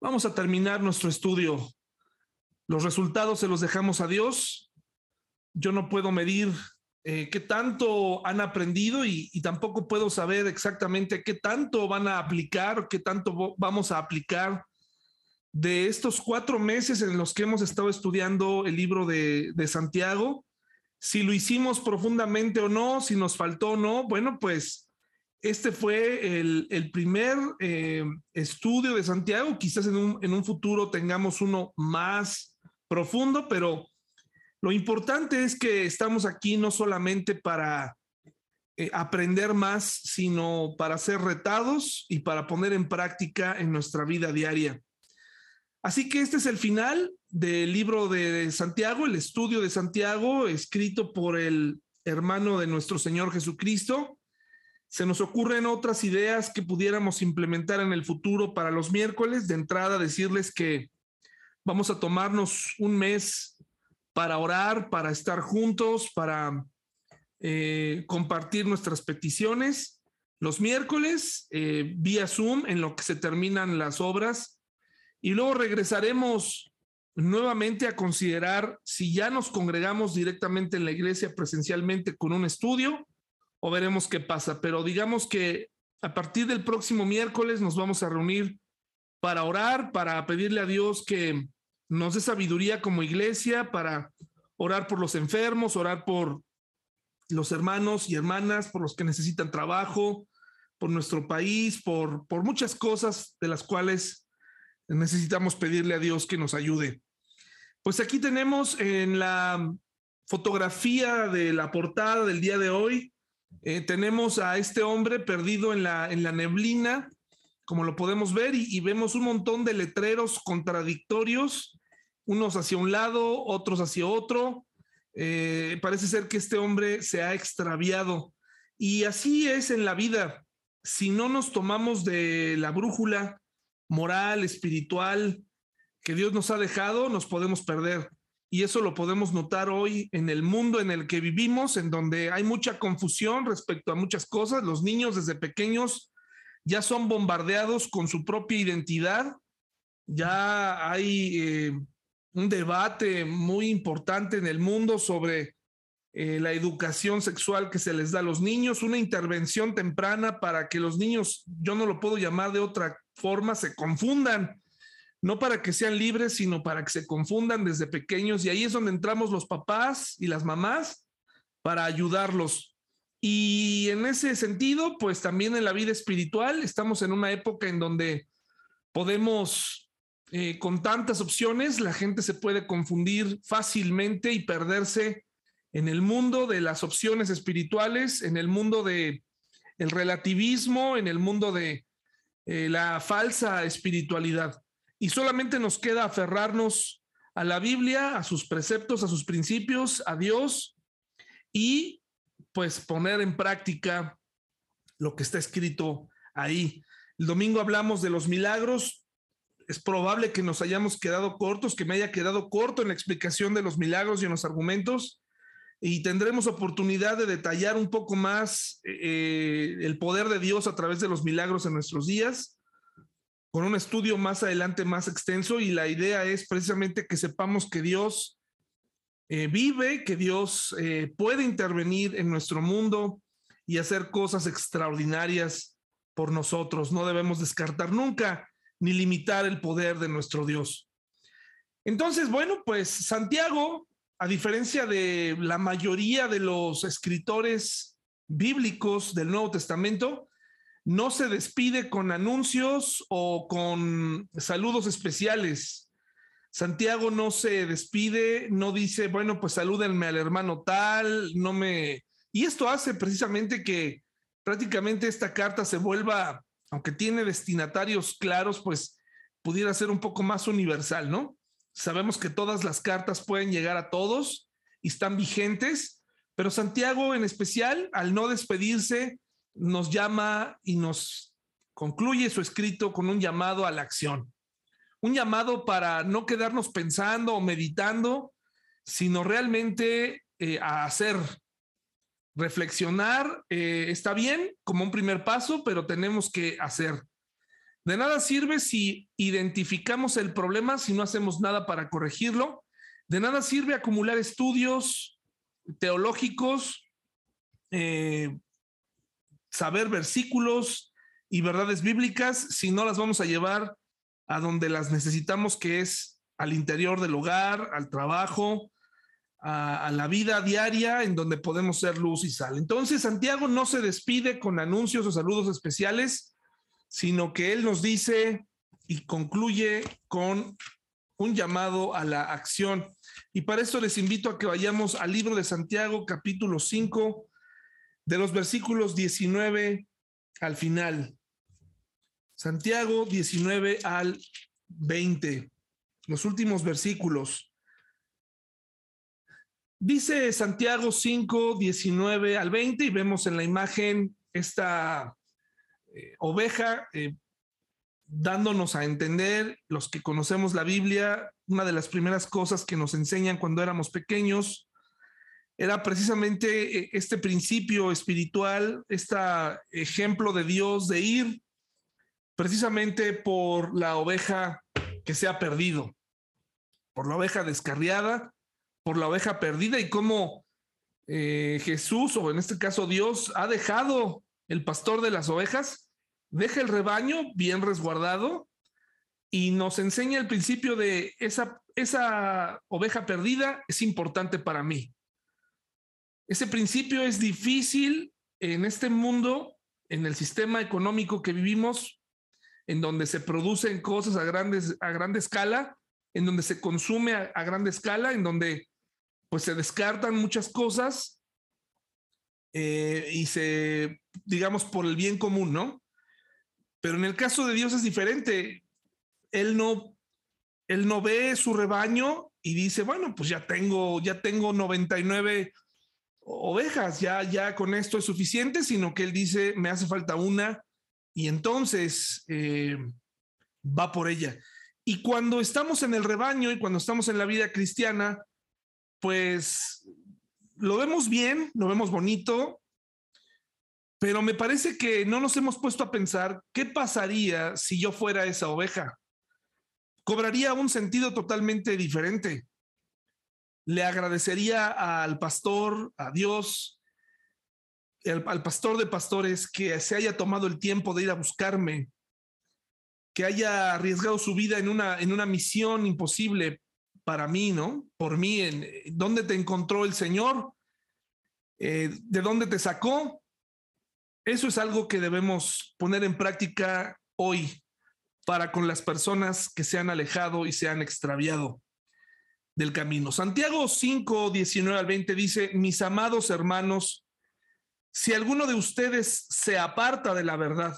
Vamos a terminar nuestro estudio. Los resultados se los dejamos a Dios. Yo no puedo medir eh, qué tanto han aprendido y, tampoco puedo saber exactamente qué tanto van a aplicar, qué tanto vamos a aplicar de estos cuatro meses en los que hemos estado estudiando el libro de, de Santiago. Si lo hicimos profundamente o no, si nos faltó o no, bueno, pues este fue el, primer eh, estudio de Santiago. Quizás en un, en un futuro tengamos uno más profundo, pero lo importante es que estamos aquí no solamente para eh, aprender más, sino para ser retados y para poner en práctica en nuestra vida diaria. Así que este es el final del libro de Santiago, el estudio de Santiago, escrito por el hermano de nuestro Señor Jesucristo se nos ocurren otras ideas que pudiéramos implementar en el futuro para los miércoles. De entrada, decirles que vamos a tomarnos un mes para orar, para estar juntos, para eh, compartir nuestras peticiones. Los miércoles, eh, vía Zoom, en lo que se terminan las obras. Y luego regresaremos nuevamente a considerar si ya nos congregamos directamente en la iglesia presencialmente con un estudio o veremos qué pasa. Pero digamos que a partir del próximo miércoles nos vamos a reunir para orar, para pedirle a Dios que nos dé sabiduría como iglesia, para orar por los enfermos, orar por los hermanos y hermanas, por los que necesitan trabajo, por nuestro país, por, por muchas cosas de las cuales necesitamos pedirle a Dios que nos ayude. Pues aquí tenemos en la fotografía de la portada del día de hoy eh, tenemos a este hombre perdido en la, neblina, como lo podemos ver, y, vemos un montón de letreros contradictorios, unos hacia un lado, otros hacia otro. Eh, parece ser que este hombre se ha extraviado. Y así es en la vida. Si no nos tomamos de la brújula moral, espiritual, que Dios nos ha dejado, nos podemos perder. Y eso lo podemos notar hoy en el mundo en el que vivimos, en donde hay mucha confusión respecto a muchas cosas. Los niños desde pequeños ya son bombardeados con su propia identidad. Ya hay eh, un debate muy importante en el mundo sobre eh, la educación sexual que se les da a los niños, una intervención temprana para que los niños, yo no lo puedo llamar de otra forma, se confundan no para que sean libres, sino para que se confundan desde pequeños. Y ahí es donde entramos los papás y las mamás para ayudarlos. Y en ese sentido, pues también en la vida espiritual, estamos en una época en donde podemos, eh, con tantas opciones, la gente se puede confundir fácilmente y perderse en el mundo de las opciones espirituales, en el mundo de el relativismo, en el mundo de eh, la falsa espiritualidad y solamente nos queda aferrarnos a la Biblia, a sus preceptos, a sus principios, a Dios y pues poner en práctica lo que está escrito ahí. El domingo hablamos de los milagros. Es probable que nos hayamos quedado cortos, que me haya quedado corto en la explicación de los milagros y en los argumentos. Y tendremos oportunidad de detallar un poco más eh, el poder de Dios a través de los milagros en nuestros días con un estudio más adelante más extenso y la idea es precisamente que sepamos que Dios eh, vive, que Dios eh, puede intervenir en nuestro mundo y hacer cosas extraordinarias por nosotros. No debemos descartar nunca ni limitar el poder de nuestro Dios. Entonces, bueno, pues Santiago, a diferencia de la mayoría de los escritores bíblicos del Nuevo Testamento, no se despide con anuncios o con saludos especiales. Santiago no se despide, no dice, bueno, pues salúdenme al hermano tal, no me... Y esto hace precisamente que prácticamente esta carta se vuelva, aunque tiene destinatarios claros, pues pudiera ser un poco más universal, ¿no? Sabemos que todas las cartas pueden llegar a todos y están vigentes, pero Santiago en especial, al no despedirse, nos llama y nos concluye su escrito con un llamado a la acción. Un llamado para no quedarnos pensando o meditando, sino realmente eh, a hacer. Reflexionar eh, está bien como un primer paso, pero tenemos que hacer. De nada sirve si identificamos el problema, si no hacemos nada para corregirlo. De nada sirve acumular estudios teológicos, eh, saber versículos y verdades bíblicas si no las vamos a llevar a donde las necesitamos, que es al interior del hogar, al trabajo, a, la vida diaria en donde podemos ser luz y sal. Entonces, Santiago no se despide con anuncios o saludos especiales, sino que él nos dice y concluye con un llamado a la acción. Y para esto les invito a que vayamos al libro de Santiago, capítulo 5, de los versículos 19 al final. Santiago 19 al 20, los últimos versículos. Dice Santiago 5, 19 al 20 y vemos en la imagen esta eh, oveja eh, dándonos a entender, los que conocemos la Biblia, una de las primeras cosas que nos enseñan cuando éramos pequeños era precisamente eh, este principio espiritual, este ejemplo de Dios de ir precisamente por la oveja que se ha perdido, por la oveja descarriada por la oveja perdida y cómo eh, Jesús, o en este caso Dios, ha dejado el pastor de las ovejas, deja el rebaño bien resguardado y nos enseña el principio de esa, esa oveja perdida es importante para mí. Ese principio es difícil en este mundo, en el sistema económico que vivimos, en donde se producen cosas a, grandes, a grande escala, en donde se consume a, a grande escala, en donde pues se descartan muchas cosas eh, y se, digamos, por el bien común, ¿no? Pero en el caso de Dios es diferente. Él no, él no ve su rebaño y dice, bueno, pues ya tengo, ya tengo 99 ovejas, ya, ya con esto es suficiente, sino que él dice, me hace falta una y entonces eh, va por ella. Y cuando estamos en el rebaño y cuando estamos en la vida cristiana, pues lo vemos bien, lo vemos bonito, pero me parece que no nos hemos puesto a pensar qué pasaría si yo fuera esa oveja. Cobraría un sentido totalmente diferente. Le agradecería al pastor, a Dios, al, pastor de pastores que se haya tomado el tiempo de ir a buscarme, que haya arriesgado su vida en una, en una misión imposible para mí, ¿no? Por mí, en, ¿dónde te encontró el Señor? Eh, ¿De dónde te sacó? Eso es algo que debemos poner en práctica hoy para con las personas que se han alejado y se han extraviado del camino. Santiago 5, 19 al 20 dice, mis amados hermanos, si alguno de ustedes se aparta de la verdad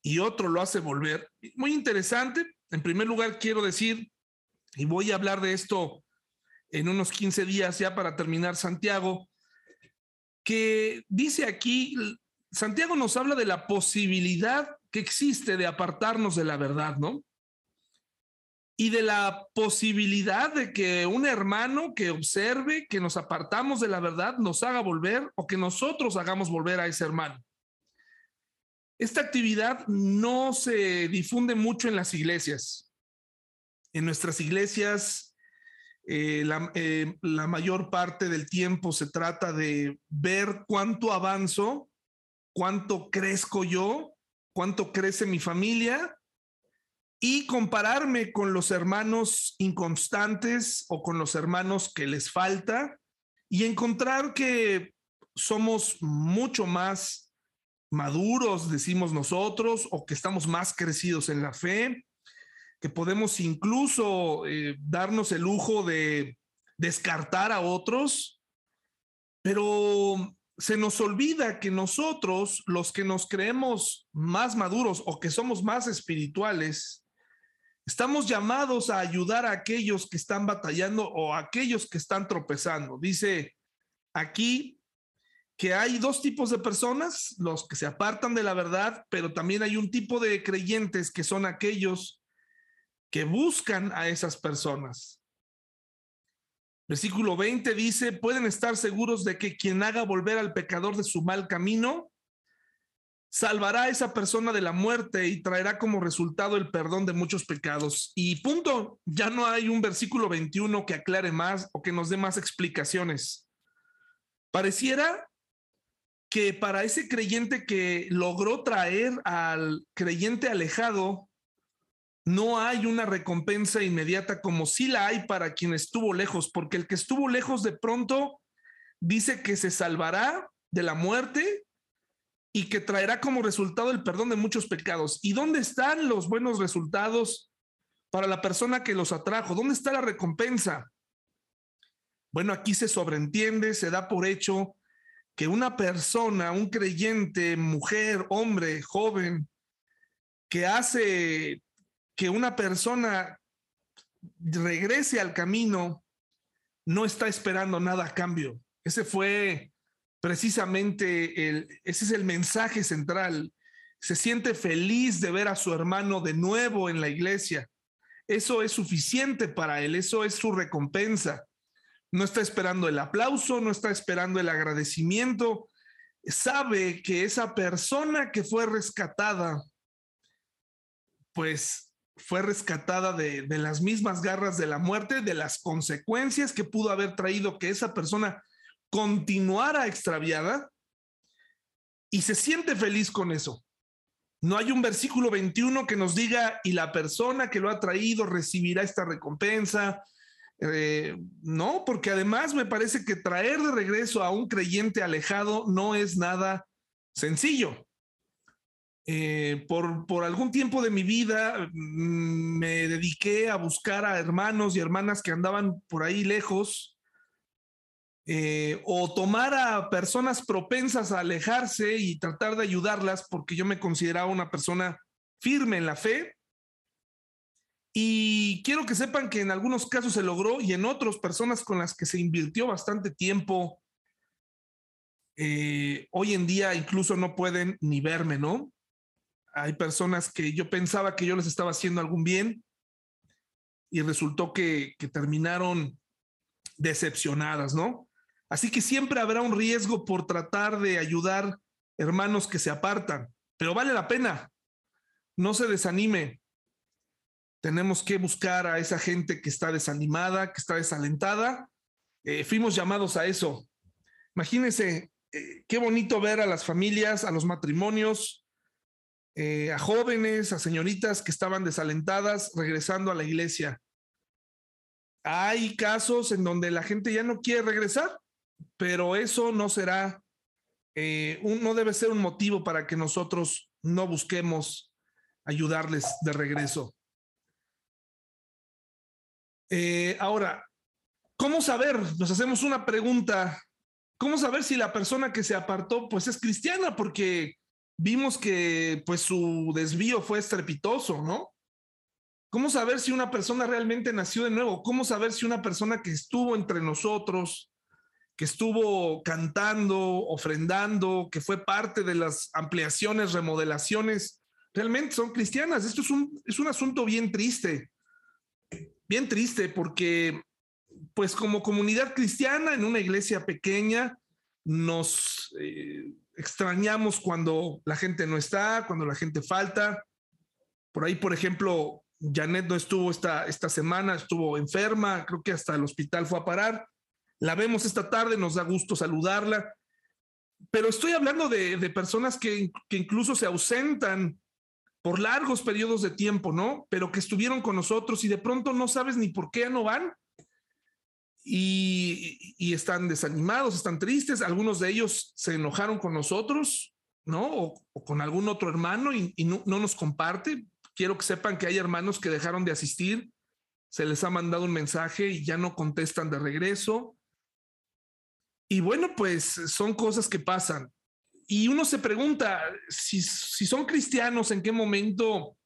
y otro lo hace volver, muy interesante. En primer lugar, quiero decir y voy a hablar de esto en unos 15 días ya para terminar Santiago, que dice aquí, Santiago nos habla de la posibilidad que existe de apartarnos de la verdad, ¿no? Y de la posibilidad de que un hermano que observe que nos apartamos de la verdad nos haga volver o que nosotros hagamos volver a ese hermano. Esta actividad no se difunde mucho en las iglesias en nuestras iglesias, eh, eh, la, mayor parte del tiempo se trata de ver cuánto avanzo, cuánto crezco yo, cuánto crece mi familia y compararme con los hermanos inconstantes o con los hermanos que les falta y encontrar que somos mucho más maduros, decimos nosotros, o que estamos más crecidos en la fe, que podemos incluso eh, darnos el lujo de descartar a otros, pero se nos olvida que nosotros, los que nos creemos más maduros o que somos más espirituales, estamos llamados a ayudar a aquellos que están batallando o a aquellos que están tropezando. Dice aquí que hay dos tipos de personas, los que se apartan de la verdad, pero también hay un tipo de creyentes que son aquellos que buscan a esas personas. Versículo 20 dice, pueden estar seguros de que quien haga volver al pecador de su mal camino, salvará a esa persona de la muerte y traerá como resultado el perdón de muchos pecados. Y punto, ya no hay un versículo 21 que aclare más o que nos dé más explicaciones. Pareciera que para ese creyente que logró traer al creyente alejado, no hay una recompensa inmediata como si la hay para quien estuvo lejos, porque el que estuvo lejos de pronto dice que se salvará de la muerte y que traerá como resultado el perdón de muchos pecados. ¿Y dónde están los buenos resultados para la persona que los atrajo? ¿Dónde está la recompensa? Bueno, aquí se sobreentiende, se da por hecho que una persona, un creyente, mujer, hombre, joven, que hace que una persona regrese al camino, no está esperando nada a cambio. Ese fue precisamente ese es el mensaje central. Se siente feliz de ver a su hermano de nuevo en la iglesia. Eso es suficiente para él, eso es su recompensa no está esperando el aplauso, no está esperando el agradecimiento, sabe que esa persona que fue rescatada, pues fue rescatada de, las mismas garras de la muerte, de las consecuencias que pudo haber traído que esa persona continuara extraviada y se siente feliz con eso. No hay un versículo 21 que nos diga, y la persona que lo ha traído recibirá esta recompensa, eh, no, porque además me parece que traer de regreso a un creyente alejado no es nada sencillo. Eh, por, por, algún tiempo de mi vida mm, me dediqué a buscar a hermanos y hermanas que andaban por ahí lejos eh, o tomar a personas propensas a alejarse y tratar de ayudarlas porque yo me consideraba una persona firme en la fe y quiero que sepan que en algunos casos se logró y en otros personas con las que se invirtió bastante tiempo, eh, hoy en día incluso no pueden ni verme, ¿no? Hay personas que yo pensaba que yo les estaba haciendo algún bien y resultó que, que terminaron decepcionadas, ¿no? Así que siempre habrá un riesgo por tratar de ayudar hermanos que se apartan, pero vale la pena. No se desanime tenemos que buscar a esa gente que está desanimada, que está desalentada. Eh, fuimos llamados a eso. Imagínense, eh, qué bonito ver a las familias, a los matrimonios, eh, a jóvenes, a señoritas que estaban desalentadas regresando a la iglesia. Hay casos en donde la gente ya no quiere regresar, pero eso no será, no debe ser un motivo para que nosotros no busquemos ayudarles de regreso. Eh, ahora, ¿cómo saber? Nos hacemos una pregunta. ¿Cómo saber si la persona que se apartó pues es cristiana? Porque vimos que pues su desvío fue estrepitoso, ¿no? ¿Cómo saber si una persona realmente nació de nuevo? ¿Cómo saber si una persona que estuvo entre nosotros, que estuvo cantando, ofrendando, que fue parte de las ampliaciones, remodelaciones, realmente son cristianas? Esto es un, es un asunto bien triste bien triste porque, pues como comunidad cristiana en una iglesia pequeña, nos eh, extrañamos cuando la gente no está, cuando la gente falta. Por ahí, por ejemplo, Janet no estuvo esta, esta semana, estuvo enferma, creo que hasta el hospital fue a parar. La vemos esta tarde, nos da gusto saludarla. Pero estoy hablando de, de personas que, que incluso se ausentan por largos periodos de tiempo, ¿no? Pero que estuvieron con nosotros y de pronto no sabes ni por qué no van. Y, están desanimados, están tristes. Algunos de ellos se enojaron con nosotros, ¿no? O, con algún otro hermano y, no, no, nos comparte. Quiero que sepan que hay hermanos que dejaron de asistir, se les ha mandado un mensaje y ya no contestan de regreso. Y bueno, pues son cosas que pasan y uno se pregunta si, si son cristianos, en qué momento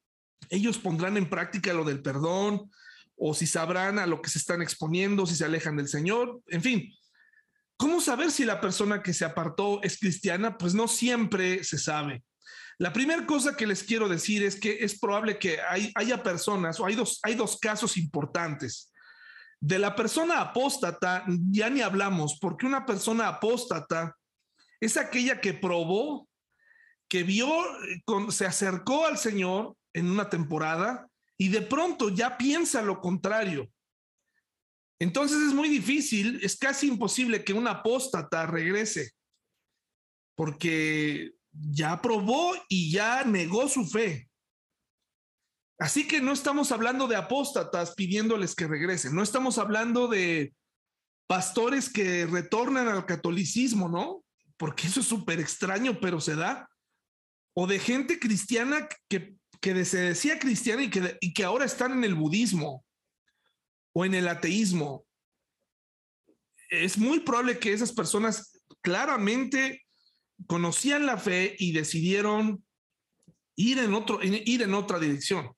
ellos pondrán en práctica lo del perdón o si sabrán a lo que se están exponiendo, si se alejan del Señor, en fin. ¿Cómo saber si la persona que se apartó es cristiana? Pues no siempre se sabe. La primera cosa que les quiero decir es que es probable que hay, haya personas, o hay dos, hay dos casos importantes. De la persona apóstata ya ni hablamos, porque una persona apóstata es aquella que probó que vio, se acercó al Señor en una temporada y de pronto ya piensa lo contrario. Entonces es muy difícil, es casi imposible que un apóstata regrese, porque ya probó y ya negó su fe. Así que no estamos hablando de apóstatas pidiéndoles que regresen, no estamos hablando de pastores que retornan al catolicismo, ¿no? Porque eso es súper extraño, pero se da. O de gente cristiana que, que se decía cristiana y que, y que ahora están en el budismo o en el ateísmo. Es muy probable que esas personas claramente conocían la fe y decidieron ir en, otro, ir en otra dirección.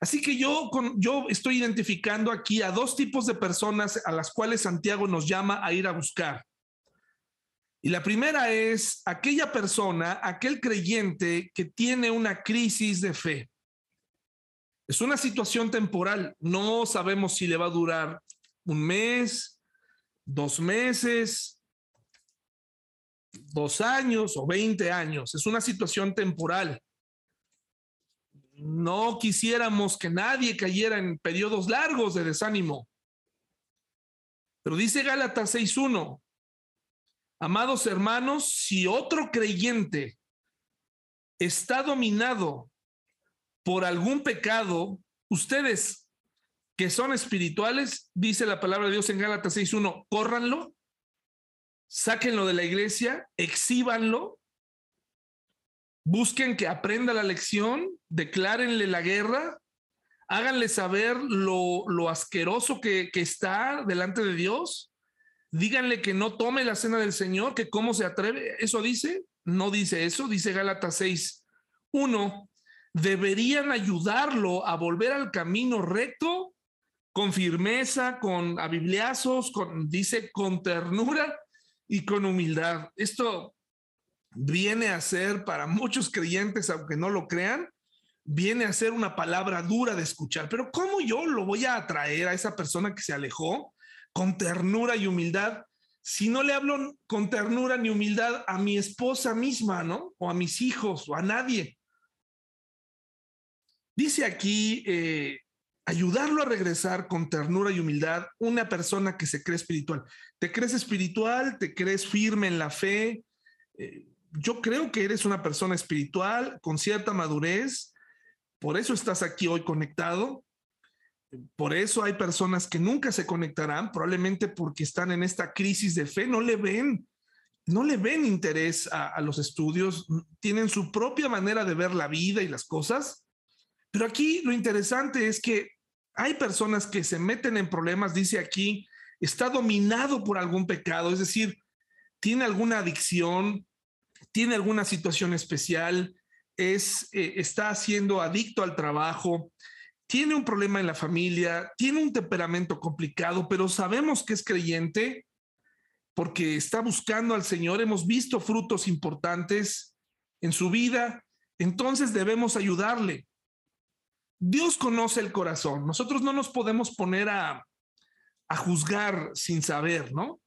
Así que yo, yo estoy identificando aquí a dos tipos de personas a las cuales Santiago nos llama a ir a buscar. Y la primera es aquella persona, aquel creyente que tiene una crisis de fe. Es una situación temporal. No sabemos si le va a durar un mes, dos meses, dos años o veinte años. Es una situación temporal no quisiéramos que nadie cayera en periodos largos de desánimo. Pero dice Gálatas 6.1, amados hermanos, si otro creyente está dominado por algún pecado, ustedes que son espirituales, dice la palabra de Dios en Gálatas 6.1, córranlo, sáquenlo de la iglesia, exhíbanlo busquen que aprenda la lección, declárenle la guerra, háganle saber lo, asqueroso que, que, está delante de Dios, díganle que no tome la cena del Señor, que cómo se atreve, eso dice, no dice eso, dice Gálatas 6, 1, deberían ayudarlo a volver al camino recto con firmeza, con abibliazos, con, dice, con ternura y con humildad. Esto viene a ser para muchos creyentes, aunque no lo crean, viene a ser una palabra dura de escuchar. Pero ¿cómo yo lo voy a atraer a esa persona que se alejó con ternura y humildad? Si no le hablo con ternura ni humildad a mi esposa misma, ¿no? O a mis hijos o a nadie. Dice aquí, eh, ayudarlo a regresar con ternura y humildad, una persona que se cree espiritual. ¿Te crees espiritual? ¿Te crees firme en la fe? Eh, yo creo que eres una persona espiritual con cierta madurez, por eso estás aquí hoy conectado. Por eso hay personas que nunca se conectarán, probablemente porque están en esta crisis de fe, no le ven, no le ven interés a, a los estudios, tienen su propia manera de ver la vida y las cosas. Pero aquí lo interesante es que hay personas que se meten en problemas, dice aquí, está dominado por algún pecado, es decir, tiene alguna adicción, tiene alguna situación especial, es, eh, está siendo adicto al trabajo, tiene un problema en la familia, tiene un temperamento complicado, pero sabemos que es creyente porque está buscando al Señor, hemos visto frutos importantes en su vida, entonces debemos ayudarle. Dios conoce el corazón, nosotros no nos podemos poner a, a juzgar sin saber, ¿no?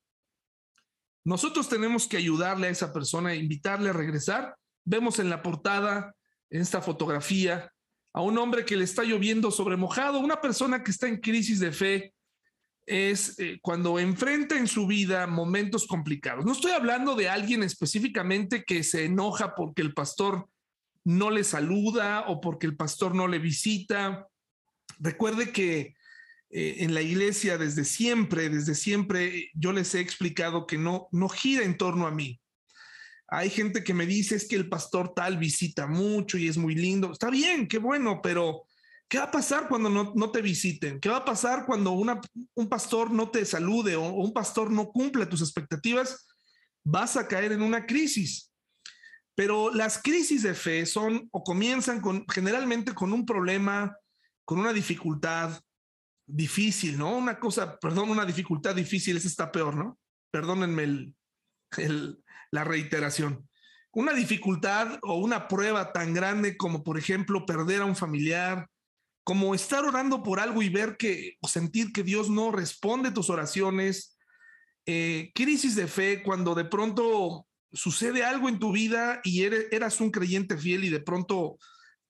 Nosotros tenemos que ayudarle a esa persona, invitarle a regresar. Vemos en la portada, en esta fotografía, a un hombre que le está lloviendo sobre mojado, una persona que está en crisis de fe, es eh, cuando enfrenta en su vida momentos complicados. No estoy hablando de alguien específicamente que se enoja porque el pastor no le saluda o porque el pastor no le visita. Recuerde que eh, en la iglesia desde siempre, desde siempre yo les he explicado que no, no gira en torno a mí. Hay gente que me dice es que el pastor tal visita mucho y es muy lindo. Está bien, qué bueno, pero ¿qué va a pasar cuando no, te visiten? ¿Qué va a pasar cuando una, un pastor no te salude o, o un pastor no cumple tus expectativas? Vas a caer en una crisis. Pero las crisis de fe son o comienzan con generalmente con un problema, con una dificultad, difícil, ¿no? Una cosa, perdón, una dificultad difícil, esa está peor, ¿no? Perdónenme la reiteración. Una dificultad o una prueba tan grande como, por ejemplo, perder a un familiar, como estar orando por algo y ver que, o sentir que Dios no responde tus oraciones, eh, crisis de fe, cuando de pronto sucede algo en tu vida y eras un creyente fiel y de pronto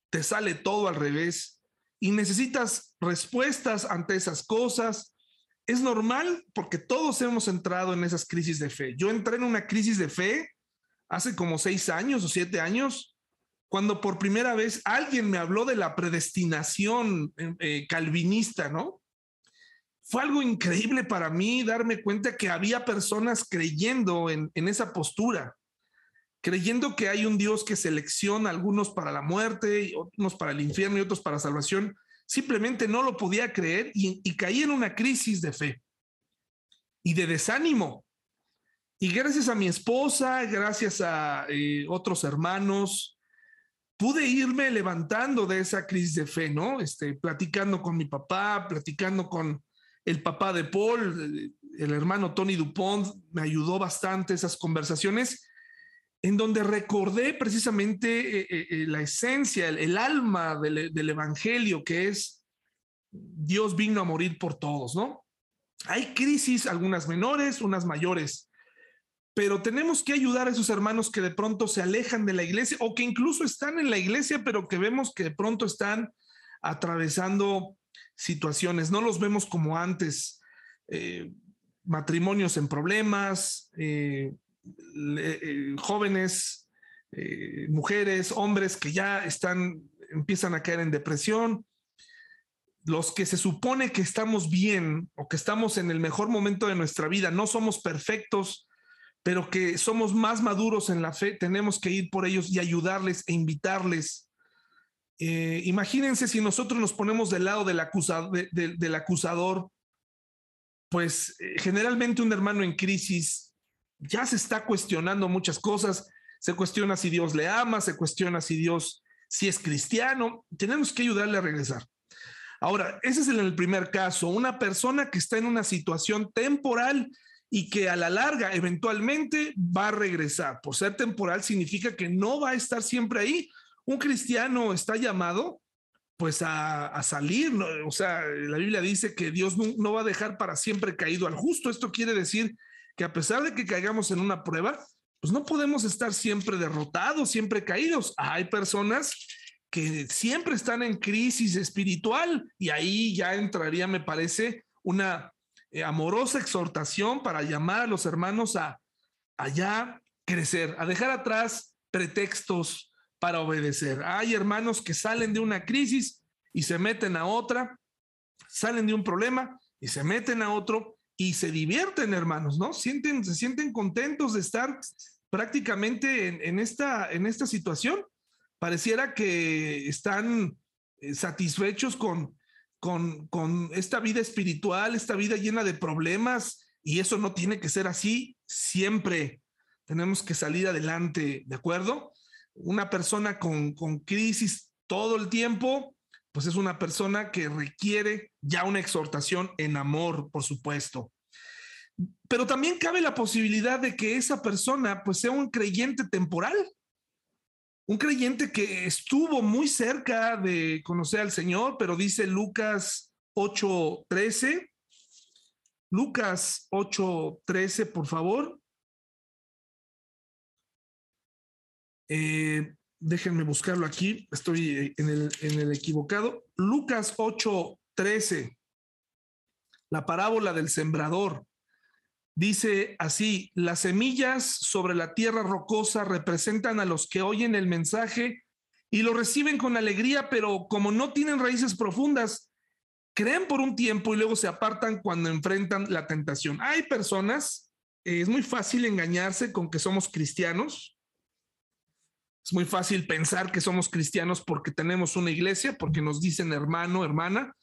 te sale todo al revés y necesitas respuestas ante esas cosas. Es normal porque todos hemos entrado en esas crisis de fe. Yo entré en una crisis de fe hace como seis años o siete años, cuando por primera vez alguien me habló de la predestinación eh, eh, calvinista, ¿no? Fue algo increíble para mí darme cuenta que había personas creyendo en, en esa postura creyendo que hay un Dios que selecciona algunos para la muerte, otros para el infierno y otros para salvación, simplemente no lo podía creer y, caí en una crisis de fe y de desánimo. Y gracias a mi esposa, gracias a eh, otros hermanos, pude irme levantando de esa crisis de fe, ¿no? Este, platicando con mi papá, platicando con el papá de Paul, el hermano Tony Dupont, me ayudó bastante esas conversaciones en donde recordé precisamente eh, eh, eh, la esencia, el, alma del, Evangelio, que es Dios vino a morir por todos, ¿no? Hay crisis, algunas menores, unas mayores, pero tenemos que ayudar a esos hermanos que de pronto se alejan de la iglesia o que incluso están en la iglesia, pero que vemos que de pronto están atravesando situaciones, no los vemos como antes, matrimonios en problemas, jóvenes, eh, mujeres, hombres que ya están, empiezan a caer en depresión, los que se supone que estamos bien o que estamos en el mejor momento de nuestra vida, no somos perfectos, pero que somos más maduros en la fe, tenemos que ir por ellos y ayudarles e invitarles. Eh, imagínense si nosotros nos ponemos del lado del acusador, pues generalmente un hermano en crisis ya se está cuestionando muchas cosas. Se cuestiona si Dios le ama, se cuestiona si Dios, si es cristiano. Tenemos que ayudarle a regresar. Ahora, ese es el primer caso, una persona que está en una situación temporal y que a la larga eventualmente va a regresar. Por ser temporal significa que no va a estar siempre ahí. Un cristiano está llamado pues a, salir, o sea, la Biblia dice que Dios no va a dejar para siempre caído al justo. Esto quiere decir que a pesar de que caigamos en una prueba, pues no podemos estar siempre derrotados, siempre caídos. Hay personas que siempre están en crisis espiritual y ahí ya entraría, me parece, una eh, amorosa exhortación para llamar a los hermanos a allá crecer, a dejar atrás pretextos para obedecer. Hay hermanos que salen de una crisis y se meten a otra, salen de un problema y se meten a otro y se divierten, hermanos, ¿no? Sienten, se sienten contentos de estar prácticamente en, esta, en esta situación. Pareciera que están eh, satisfechos con, con, con esta vida espiritual, esta vida llena de problemas, y eso no tiene que ser así siempre. Tenemos que salir adelante, ¿de acuerdo? Una persona con, con crisis todo el tiempo, pues es una persona que requiere ya una exhortación en amor, por supuesto. Pero también cabe la posibilidad de que esa persona pues sea un creyente temporal, un creyente que estuvo muy cerca de conocer al Señor, pero dice Lucas 8:13. Lucas 8:13, por favor. Eh, déjenme buscarlo aquí, estoy en el, en el equivocado. Lucas 8:13, la parábola del sembrador. Dice así, las semillas sobre la tierra rocosa representan a los que oyen el mensaje y lo reciben con alegría, pero como no tienen raíces profundas, creen por un tiempo y luego se apartan cuando enfrentan la tentación. Hay personas, es muy fácil engañarse con que somos cristianos, es muy fácil pensar que somos cristianos porque tenemos una iglesia, porque nos dicen hermano, hermana,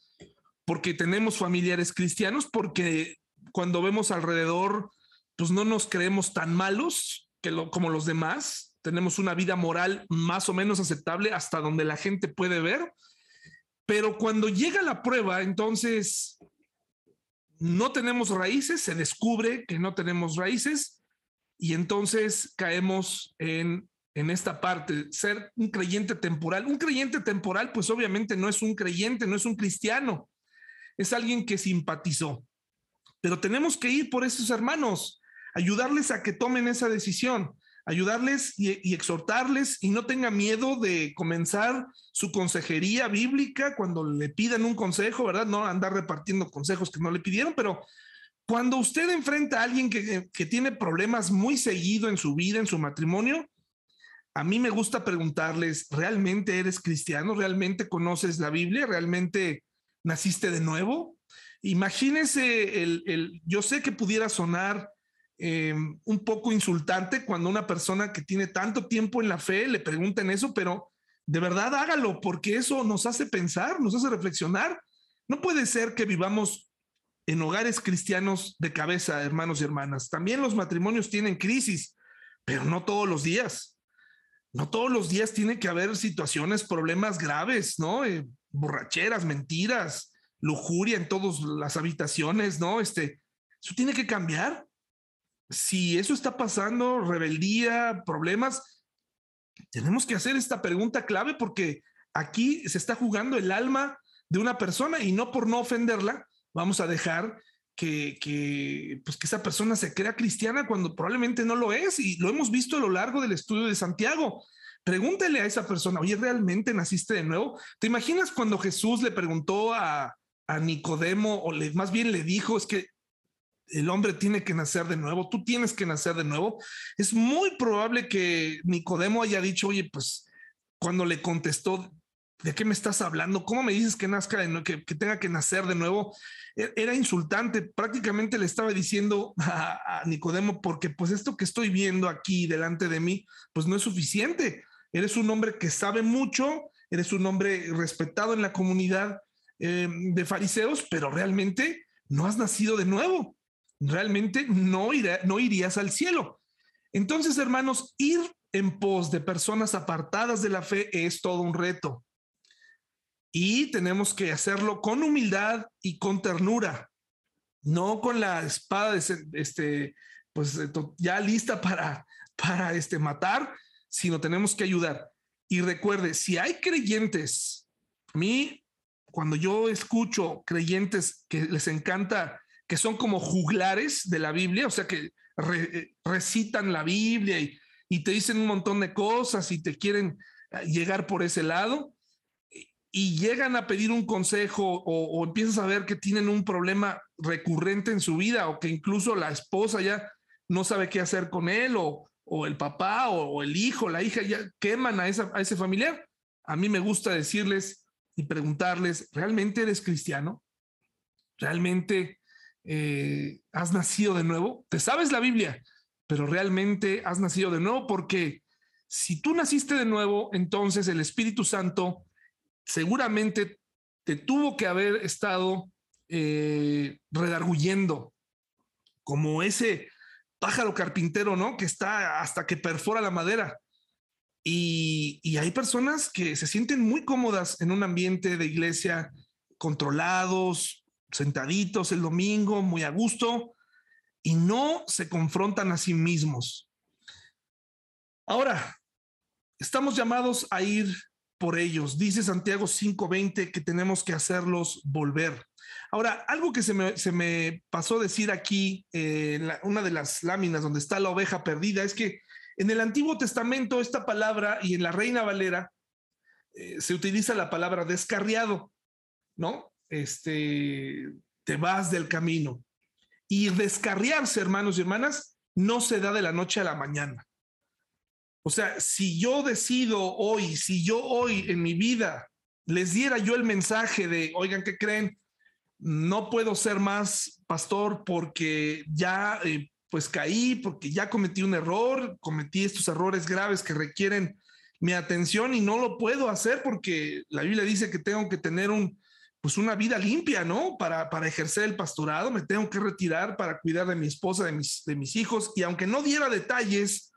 porque tenemos familiares cristianos, porque cuando vemos alrededor, pues no nos creemos tan malos que como los demás. Tenemos una vida moral más o menos aceptable hasta donde la gente puede ver. Pero cuando llega la prueba, entonces no tenemos raíces, se descubre que no tenemos raíces y entonces caemos en en esta parte, ser un creyente temporal. Un creyente temporal, pues obviamente no es un creyente, no es un cristiano, es alguien que simpatizó. Pero tenemos que ir por esos hermanos, ayudarles a que tomen esa decisión, ayudarles y, exhortarles y no tenga miedo de comenzar su consejería bíblica cuando le pidan un consejo, ¿verdad? No andar repartiendo consejos que no le pidieron, pero cuando usted enfrenta a alguien que, que tiene problemas muy seguido en su vida, en su matrimonio, a mí me gusta preguntarles, ¿realmente eres cristiano? ¿Realmente conoces la Biblia? ¿Realmente naciste de nuevo? Imagínese el, el yo sé que pudiera sonar eh, un poco insultante cuando una persona que tiene tanto tiempo en la fe le pregunten eso, pero de verdad hágalo porque eso nos hace pensar, nos hace reflexionar. No puede ser que vivamos en hogares cristianos de cabeza, hermanos y hermanas. También los matrimonios tienen crisis, pero no todos los días. No todos los días tiene que haber situaciones, problemas graves, ¿no? Eh, borracheras, mentiras, lujuria en todas las habitaciones, ¿no? Este, eso tiene que cambiar si eso está pasando, rebeldía, problemas, tenemos que hacer esta pregunta clave porque aquí se está jugando el alma de una persona y no por no ofenderla, vamos a dejar que, pues que esa persona se crea cristiana cuando probablemente no lo es y lo hemos visto a lo largo del estudio de Santiago. Pregúntele a esa persona, oye, ¿realmente naciste de nuevo? ¿Te imaginas cuando Jesús le preguntó a, a Nicodemo o le, más bien le dijo, es que el hombre tiene que nacer de nuevo, tú tienes que nacer de nuevo. Es muy probable que Nicodemo haya dicho, oye, pues cuando le contestó, ¿de qué me estás hablando? ¿Cómo me dices que nazca de nuevo, que, tenga que nacer de nuevo? E, era insultante, prácticamente le estaba diciendo a, Nicodemo, porque pues esto que estoy viendo aquí delante de mí, pues no es suficiente. Eres un hombre que sabe mucho, eres un hombre respetado en la comunidad eh, de fariseos, pero realmente no has nacido de nuevo realmente no, no irías al cielo. Entonces, hermanos, ir en pos de personas apartadas de la fe es todo un reto. Y tenemos que hacerlo con humildad y con ternura, no con la espada este, pues ya lista para, para este, matar, sino tenemos que ayudar. Y recuerde, si hay creyentes, a mí, cuando yo escucho creyentes que les encanta que son como juglares de la Biblia, o sea, que recitan la Biblia y, y, te dicen un montón de cosas y te quieren eh, llegar por ese lado y llegan a pedir un consejo o, o, empiezas a ver que tienen un problema recurrente en su vida o que incluso la esposa ya no sabe qué hacer con él o, o el papá o, el hijo, la hija ya queman a, esa, a ese familiar. A mí me gusta decirles y preguntarles, ¿realmente eres cristiano? ¿Realmente eh, has nacido de nuevo, te sabes la Biblia, pero realmente has nacido de nuevo porque si tú naciste de nuevo, entonces el Espíritu Santo seguramente te tuvo que haber estado eh, redarguyendo como ese pájaro carpintero, ¿no? Que está hasta que perfora la madera. Y, y, hay personas que se sienten muy cómodas en un ambiente de iglesia, controlados, sentaditos el domingo, muy a gusto, y no se confrontan a sí mismos. Ahora, estamos llamados a ir por ellos. Dice Santiago 5:20 que tenemos que hacerlos volver. Ahora, algo que se me, se me pasó decir aquí, eh, en una de las láminas donde está la oveja perdida, es que en el Antiguo Testamento esta palabra y en la Reina Valera eh, se utiliza la palabra descarriado, ¿no? este, te vas del camino. Y descarriarse, hermanos y hermanas, no se da de la noche a la mañana. O sea, si yo decido hoy, si yo hoy en mi vida les diera yo el mensaje de, oigan, ¿qué creen? No puedo ser más pastor porque ya eh, pues caí, porque ya cometí un error, cometí estos errores graves que requieren mi atención y no lo puedo hacer porque la Biblia dice que tengo que tener un, pues una vida limpia, ¿no? Para, para ejercer el pastorado, me tengo que retirar para cuidar de mi esposa, de mis, de mis hijos, y aunque no diera detalles,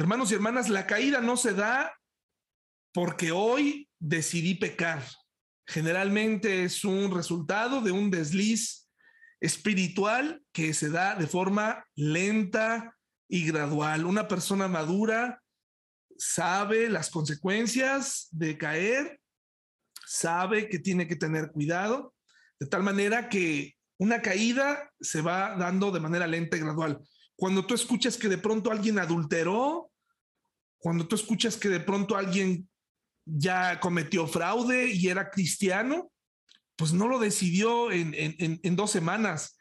hermanos y hermanas, la caída no se da porque hoy decidí pecar. Generalmente es un resultado de un desliz espiritual que se da de forma lenta y gradual. Una persona madura sabe las consecuencias de caer sabe que tiene que tener cuidado, de tal manera que una caída se va dando de manera lenta y gradual. cuando tú escuchas que de pronto alguien adulteró, cuando tú escuchas que de pronto alguien ya cometió fraude y era cristiano, pues no lo decidió en, dos semanas.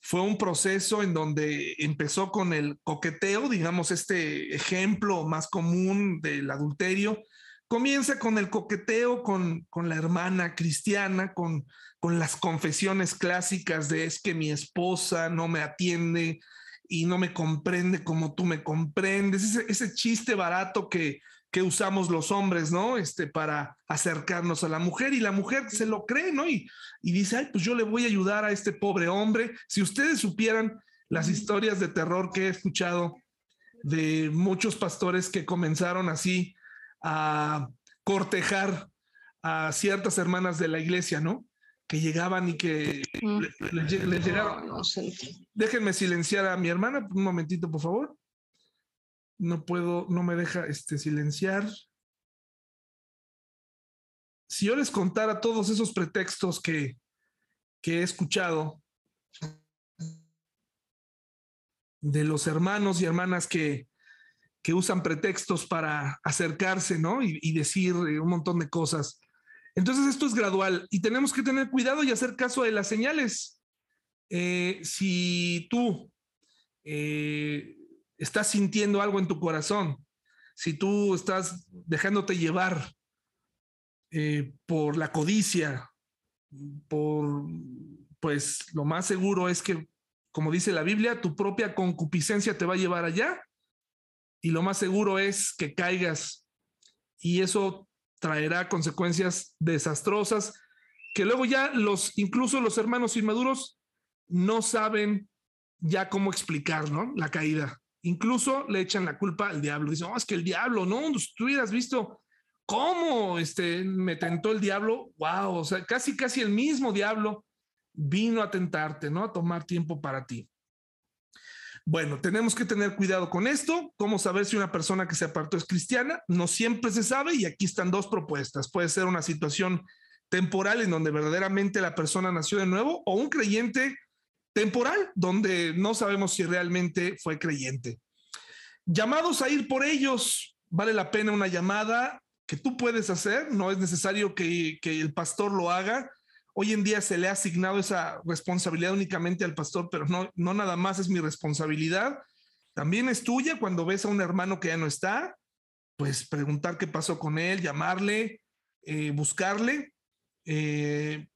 Fue un proceso en donde empezó con el coqueteo, digamos, este ejemplo más común del adulterio. Comienza con el coqueteo con, la hermana cristiana, con las confesiones clásicas de es que mi esposa no me atiende, y no me comprende como tú me comprendes. Ese, ese chiste barato que, que usamos los hombres, ¿no? Este, para acercarnos a la mujer y la mujer se lo cree, ¿no? Y, y dice, ay, pues yo le voy a ayudar a este pobre hombre. Si ustedes supieran las historias de terror que he escuchado de muchos pastores que comenzaron así a cortejar a ciertas hermanas de la iglesia, ¿no? Que llegaban y que les, llegaron. Déjenme silenciar a mi hermana un momentito, por favor. No puedo, no me deja este, silenciar. Si yo les contara todos esos pretextos que, que he escuchado de los hermanos y hermanas que, que usan pretextos para acercarse, ¿no? Y, y decir un montón de cosas entonces esto es gradual y tenemos que tener cuidado y hacer caso de las señales. Eh, si tú eh, estás sintiendo algo en tu corazón, si tú estás dejándote llevar eh, por la codicia, por, pues lo más seguro es que, como dice la Biblia, tu propia concupiscencia te va a llevar allá y lo más seguro es que caigas y eso traerá consecuencias desastrosas que luego ya los, incluso los hermanos inmaduros no saben ya cómo explicar, ¿no? La caída. Incluso le echan la culpa al diablo. Dicen, oh, es que el diablo, no, tú hubieras visto cómo este, me tentó el diablo. Wow, o sea, casi, casi el mismo diablo vino a tentarte, ¿no? A tomar tiempo para ti. Bueno, tenemos que tener cuidado con esto. ¿Cómo saber si una persona que se apartó es cristiana? No siempre se sabe y aquí están dos propuestas. Puede ser una situación temporal en donde verdaderamente la persona nació de nuevo o un creyente temporal donde no sabemos si realmente fue creyente. Llamados a ir por ellos, vale la pena una llamada que tú puedes hacer, no es necesario que, que el pastor lo haga, Hoy en día se le ha asignado esa responsabilidad únicamente al pastor, pero no, no nada más es mi responsabilidad. También es tuya cuando ves a un hermano que ya no está, pues preguntar qué pasó con él, llamarle, eh, buscarle. Eh,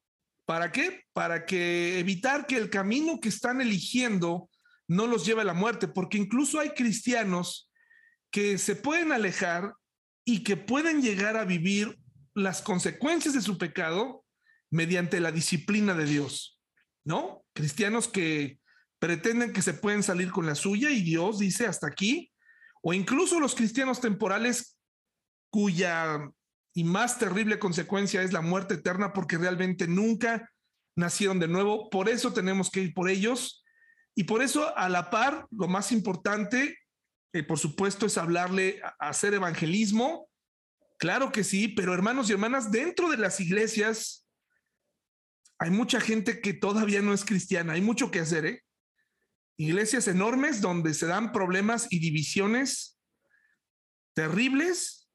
¿Para qué? Para que evitar que el camino que están eligiendo no los lleve a la muerte, porque incluso hay cristianos que se pueden alejar y que pueden llegar a vivir las consecuencias de su pecado mediante la disciplina de Dios, ¿no? Cristianos que pretenden que se pueden salir con la suya y Dios dice hasta aquí, o incluso los cristianos temporales cuya y más terrible consecuencia es la muerte eterna porque realmente nunca nacieron de nuevo. Por eso tenemos que ir por ellos. Y por eso, a la par, lo más importante, eh, por supuesto, es hablarle, hacer evangelismo. Claro que sí, pero hermanos y hermanas, dentro de las iglesias hay mucha gente que todavía no es cristiana, hay mucho que hacer, ¿eh? Iglesias enormes donde se dan problemas y divisiones terribles,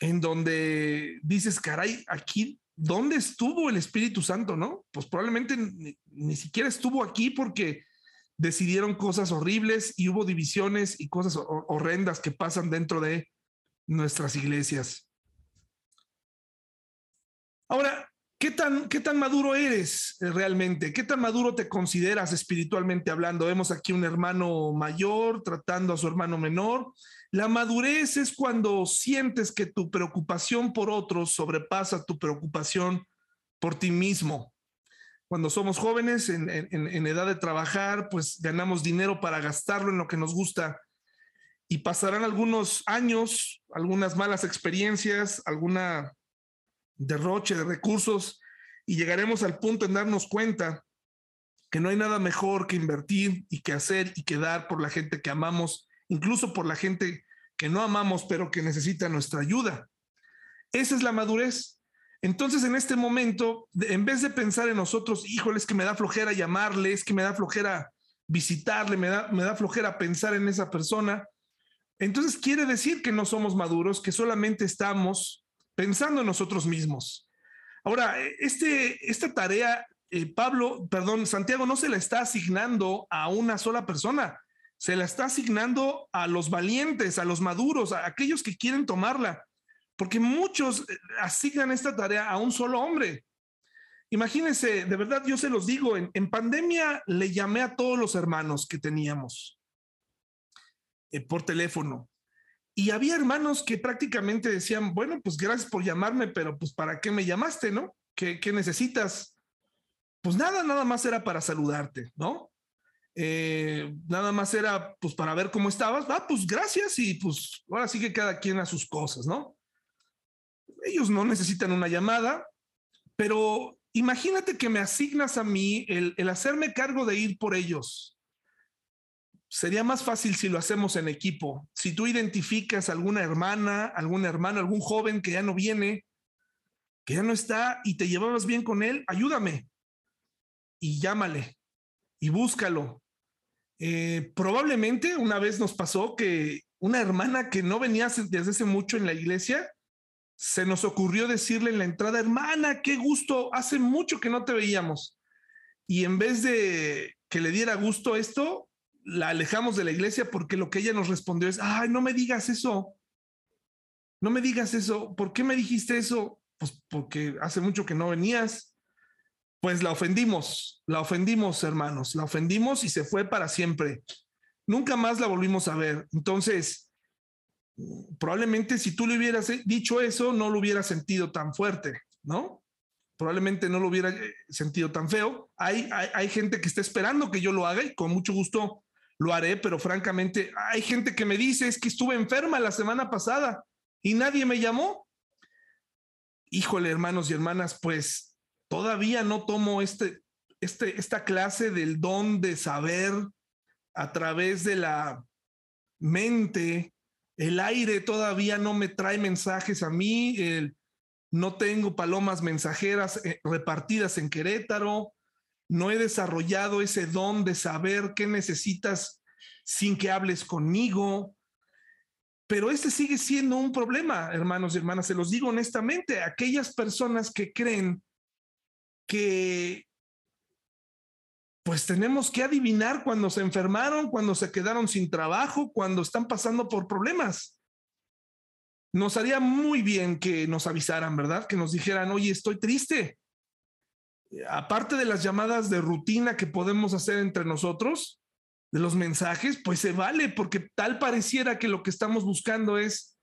en donde dices, caray, aquí, ¿dónde estuvo el Espíritu Santo, no? Pues probablemente ni, siquiera estuvo aquí porque decidieron cosas horribles y hubo divisiones y cosas horrendas que pasan dentro de nuestras iglesias. Ahora, ¿Qué tan, ¿Qué tan maduro eres eh, realmente? ¿Qué tan maduro te consideras espiritualmente hablando? Vemos aquí un hermano mayor tratando a su hermano menor. La madurez es cuando sientes que tu preocupación por otros sobrepasa tu preocupación por ti mismo. Cuando somos jóvenes, en, en edad de trabajar, pues ganamos dinero para gastarlo en lo que nos gusta y pasarán algunos años, algunas malas experiencias, alguna derroche de recursos y llegaremos al punto en darnos cuenta que no hay nada mejor que invertir y que hacer y que dar por la gente que amamos, incluso por la gente que no amamos, pero que necesita nuestra ayuda. Esa es la madurez. Entonces, en este momento, en vez de pensar en nosotros, híjole, es que me da flojera llamarle, es que me da flojera visitarle, me da, me da flojera pensar en esa persona. Entonces quiere decir que no somos maduros, que solamente estamos pensando en nosotros mismos. Ahora, este, esta tarea, eh, Pablo, perdón, Santiago no se la está asignando a una sola persona, se la está asignando a los valientes, a los maduros, a aquellos que quieren tomarla, porque muchos eh, asignan esta tarea a un solo hombre. Imagínense, de verdad, yo se los digo, en, pandemia le llamé a todos los hermanos que teníamos eh, por teléfono. Y había hermanos que prácticamente decían, bueno, pues gracias por llamarme, pero pues ¿para qué me llamaste, no? ¿Qué, necesitas? Pues nada, nada más era para saludarte, ¿no? Eh, nada más era pues para ver cómo estabas. Ah, pues gracias y pues ahora sí que cada quien a sus cosas, ¿no? Ellos no necesitan una llamada, pero Imagínate que me asignas a mí el, hacerme cargo de ir por ellos. Sería más fácil si lo hacemos en equipo. Si tú identificas alguna hermana, algún hermano, algún joven que ya no viene, que ya no está y te llevabas bien con él, ayúdame y llámale y búscalo. Eh, probablemente una vez nos pasó que una hermana que no venía desde hace mucho en la iglesia se nos ocurrió decirle en la entrada, hermana, qué gusto, hace mucho que no te veíamos. Y en vez de que le diera gusto esto, la alejamos de la iglesia porque lo que ella nos respondió es, ay, no me digas eso, no me digas eso, ¿por qué me dijiste eso? Pues porque hace mucho que no venías. Pues la ofendimos, la ofendimos, hermanos, la ofendimos y se fue para siempre. Nunca más la volvimos a ver. Entonces, probablemente si tú le hubieras dicho eso, no lo hubiera sentido tan fuerte, ¿no? Probablemente no lo hubiera eh, sentido tan feo. Hay, hay, gente que está esperando que yo lo haga y con mucho gusto lo haré, pero francamente hay gente que me dice es que estuve enferma la semana pasada y nadie me llamó. Híjole, hermanos y hermanas, pues todavía no tomo este, este, esta clase del don de saber a través de la mente el aire todavía no me trae mensajes a mí, no tengo palomas mensajeras eh, repartidas en Querétaro, no he desarrollado ese don de saber qué necesitas sin que hables conmigo. Pero este sigue siendo un problema, hermanos y hermanas, se los digo honestamente, aquellas personas que creen que pues tenemos que adivinar cuando se enfermaron, cuando se quedaron sin trabajo, cuando están pasando por problemas. Nos haría muy bien que nos avisaran, ¿verdad? Que nos dijeran, oye, estoy triste. Aparte de las llamadas de rutina que podemos hacer entre nosotros, de los mensajes, pues se vale, porque tal pareciera que lo que estamos buscando es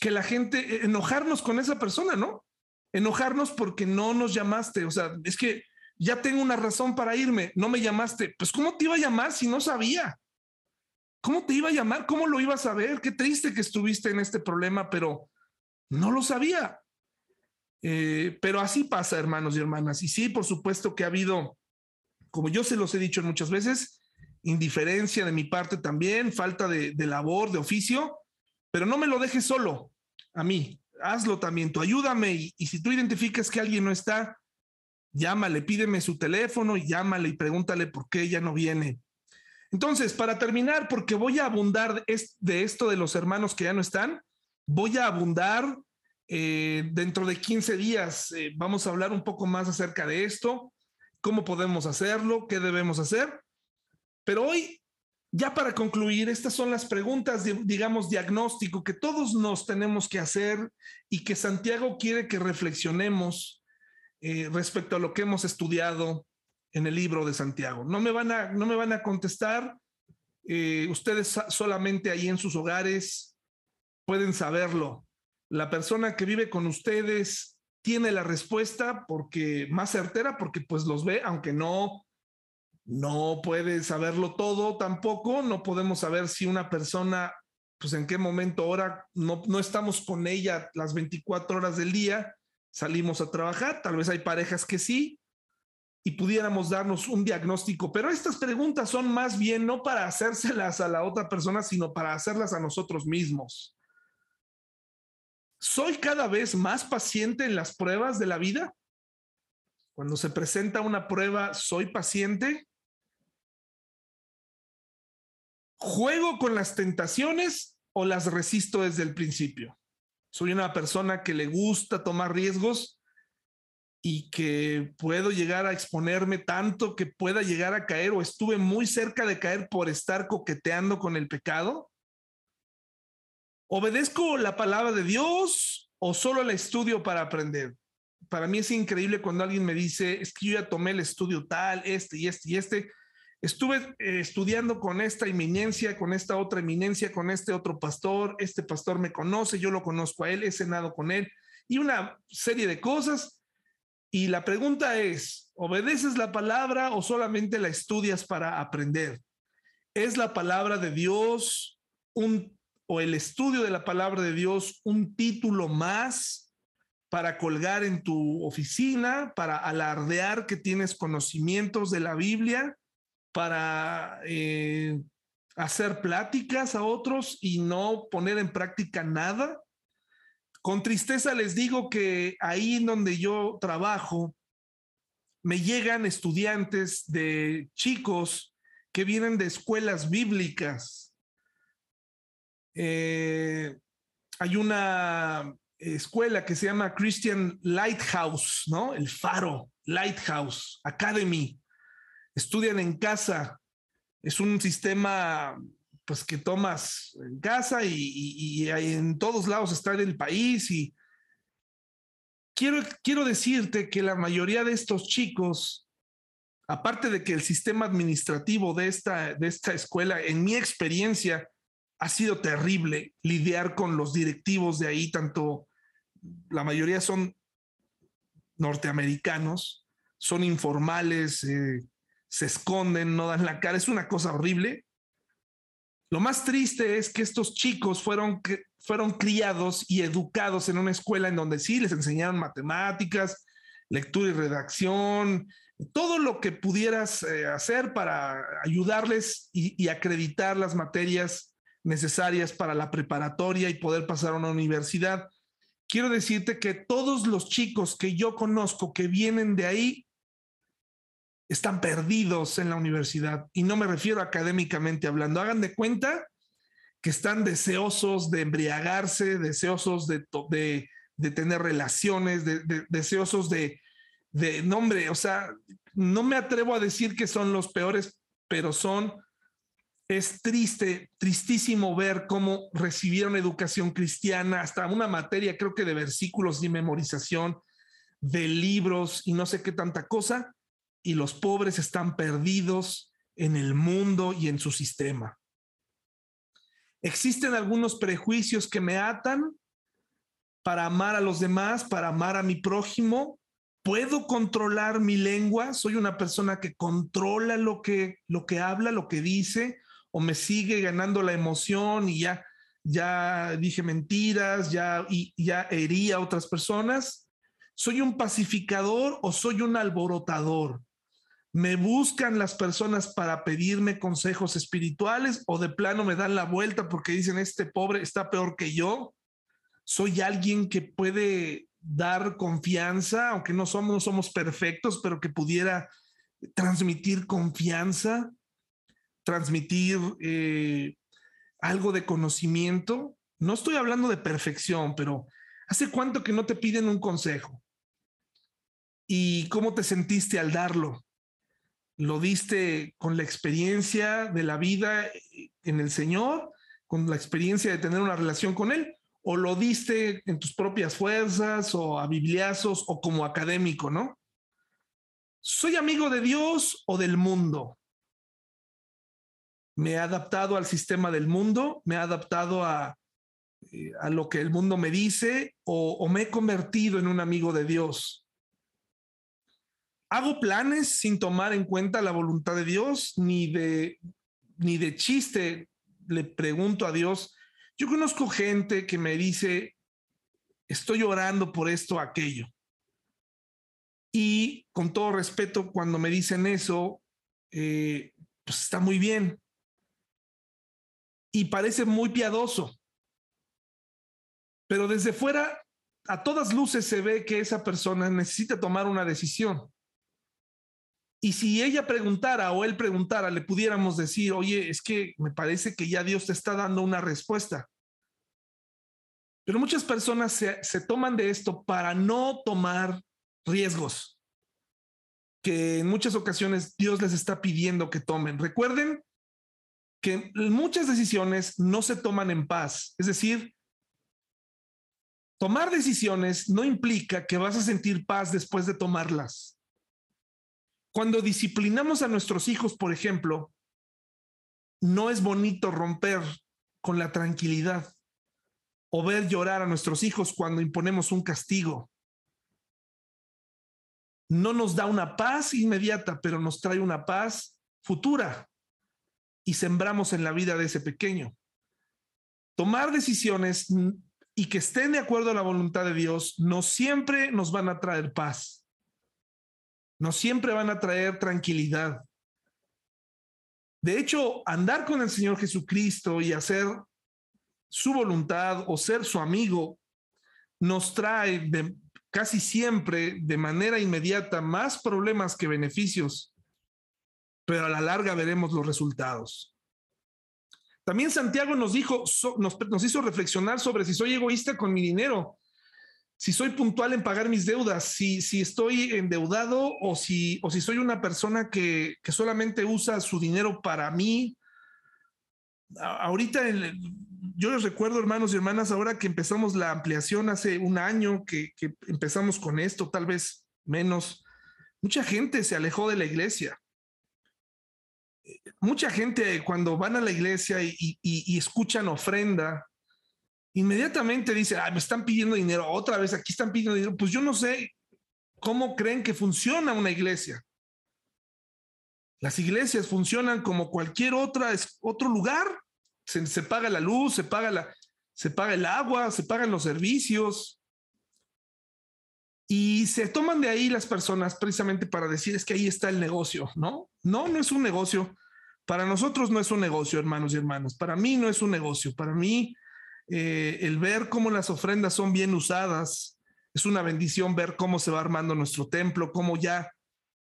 que la gente, eh, enojarnos con esa persona, ¿no? Enojarnos porque no nos llamaste. O sea, es que ya tengo una razón para irme, no me llamaste. Pues ¿cómo te iba a llamar si no sabía? ¿Cómo te iba a llamar? ¿Cómo lo iba a saber? Qué triste que estuviste en este problema, pero no lo sabía. Eh, pero así pasa, hermanos y hermanas. Y sí, por supuesto que ha habido, como yo se los he dicho muchas veces, indiferencia de mi parte también, falta de, labor, de oficio, pero no me lo dejes solo a mí. Hazlo también, tú ayúdame y, si tú identificas que alguien no está, llámale, pídeme su teléfono y llámale y pregúntale por qué ella no viene. Entonces, para terminar, porque voy a abundar de esto de los hermanos que ya no están, voy a abundar eh, dentro de 15 días. Eh, vamos a hablar un poco más acerca de esto, cómo podemos hacerlo, qué debemos hacer. Pero hoy, ya para concluir, estas son las preguntas, digamos, diagnóstico que todos nos tenemos que hacer y que Santiago quiere que reflexionemos eh, respecto a lo que hemos estudiado en el libro de Santiago. No me van a, no me van a contestar. Ustedes solamente ahí en sus hogares pueden saberlo. La persona que vive con ustedes tiene la respuesta porque más certera, porque pues los ve, aunque no, no puede saberlo todo tampoco. No podemos saber si una persona, pues en qué momento ahora no, no estamos con ella las 24 horas del día salimos a trabajar, tal vez hay parejas que sí, y pudiéramos darnos un diagnóstico, pero estas preguntas son más bien no para hacérselas a la otra persona, sino para hacerlas a nosotros mismos. ¿Soy cada vez más paciente en las pruebas de la vida? Cuando se presenta una prueba, ¿soy paciente? ¿Juego con las tentaciones o las resisto desde el principio? Soy una persona que le gusta tomar riesgos y que puedo llegar a exponerme tanto que pueda llegar a caer o estuve muy cerca de caer por estar coqueteando con el pecado. ¿Obedezco la palabra de Dios o solo la estudio para aprender? Para mí es increíble cuando alguien me dice, es que yo ya tomé el estudio tal, este y este y este. Estuve eh, estudiando con esta eminencia, con esta otra eminencia, con este otro pastor. Este pastor me conoce, yo lo conozco a él, he cenado con él y una serie de cosas. Y la pregunta es, ¿obedeces la palabra o solamente la estudias para aprender? ¿Es la palabra de Dios un o el estudio de la palabra de Dios un título más para colgar en tu oficina, para alardear que tienes conocimientos de la Biblia, para eh, hacer pláticas a otros y no poner en práctica nada. Con tristeza les digo que ahí en donde yo trabajo, me llegan estudiantes de chicos que vienen de escuelas bíblicas. Eh, hay una escuela que se llama Christian Lighthouse, ¿no? El Faro, Lighthouse Academy. Estudian en casa. Es un sistema pues que tomas en casa y, en todos lados está el país y quiero, quiero decirte que la mayoría de estos chicos, aparte de que el sistema administrativo de esta, de esta escuela, en mi experiencia, ha sido terrible lidiar con los directivos de ahí, tanto la mayoría son norteamericanos, son informales, eh, se esconden, no dan la cara, es una cosa horrible. Lo más triste es que estos chicos fueron, fueron criados y educados en una escuela en donde sí les enseñaron matemáticas, lectura y redacción, todo lo que pudieras eh, hacer para ayudarles y acreditar las materias necesarias para la preparatoria y poder pasar a una universidad quiero decirte que todos los chicos que yo conozco que vienen de ahí están perdidos en la universidad y no me refiero académicamente hablando. Hagan de cuenta que están deseosos de embriagarse, deseosos de, de, tener relaciones, de, deseosos de, de nombre. O sea, no me atrevo a decir que son los peores, pero son es triste, tristísimo ver cómo recibieron educación cristiana, hasta una materia, creo que de versículos de memorización, de libros y no sé qué tanta cosa, y los pobres están perdidos en el mundo y en su sistema. Existen algunos prejuicios que me atan para amar a los demás, para amar a mi prójimo. Puedo controlar mi lengua, soy una persona que controla lo que lo que habla, lo que dice, o me sigue ganando la emoción y ya, ya dije mentiras, ya, y ya herí a otras personas? ¿Soy un pacificador o soy un alborotador? ¿Me buscan las personas para pedirme consejos espirituales o de plano me dan la vuelta porque dicen, este pobre está peor que yo? ¿Soy alguien que puede dar confianza, aunque no somos, no somos perfectos, pero que pudiera transmitir confianza? Transmitir eh, algo de conocimiento. No estoy hablando de perfección, pero ¿hace cuánto que no te piden un consejo? ¿Y cómo te sentiste al darlo? ¿Lo diste con la experiencia de la vida en el Señor, con la experiencia de tener una relación con Él? ¿O lo diste en tus propias fuerzas o a bibliazos o como académico, no? ¿Soy amigo de Dios o del mundo? Me he adaptado al sistema del mundo, me he adaptado a, eh, a lo que el mundo me dice o, me he convertido en un amigo de Dios. Hago planes sin tomar en cuenta la voluntad de Dios, ni de, ni de chiste le pregunto a Dios. Yo conozco gente que me dice, estoy orando por esto, aquello. Y con todo respeto, cuando me dicen eso, eh, pues está muy bien y parece muy piadoso. Pero desde fuera, a todas luces se ve que esa persona necesita tomar una decisión. Y si ella preguntara o él preguntara, le pudiéramos decir, oye, es que me parece que ya Dios te está dando una respuesta. Pero muchas personas se, se toman de esto para no tomar riesgos que en muchas ocasiones Dios les está pidiendo que tomen. Recuerden que muchas decisiones no se toman en paz. Es decir, tomar decisiones no implica que vas a sentir paz después de tomarlas. Cuando disciplinamos a nuestros hijos, por ejemplo, no es bonito romper con la tranquilidad o ver llorar a nuestros hijos cuando imponemos un castigo. No nos da una paz inmediata, pero nos trae una paz futura y sembramos en la vida de ese pequeño. Tomar decisiones y que estén de acuerdo a la voluntad de Dios no siempre nos van a traer paz no siempre van a traer tranquilidad. De hecho, andar con el Señor Jesucristo y hacer su voluntad o ser su amigo nos trae casi siempre de manera inmediata más problemas que beneficios, pero a la larga veremos los resultados. También Santiago nos dijo, nos, hizo reflexionar sobre si soy egoísta con mi dinero si soy puntual en pagar mis deudas, si, si estoy endeudado o si, o si soy una persona que, que solamente usa su dinero para mí. ahorita, yo les recuerdo, hermanos y hermanas, ahora que empezamos la ampliación hace un año, que, que empezamos con esto, tal vez menos, mucha gente se alejó de la iglesia mucha gente cuando van a la iglesia y, escuchan ofrenda, inmediatamente dice, me están pidiendo dinero, otra vez aquí están pidiendo dinero. Pues yo no sé cómo creen que funciona una iglesia. Las iglesias funcionan como cualquier otra, otro lugar. Se, se, paga la luz, se paga, la, se paga el agua, se pagan los servicios. Y se toman de ahí las personas precisamente para decir es que ahí está el negocio, ¿no? No, no es un negocio. Para nosotros no es un negocio, hermanos y hermanas. Para mí no es un negocio. Para mí eh, el ver cómo las ofrendas son bien usadas, es una bendición ver cómo se va armando nuestro templo, cómo ya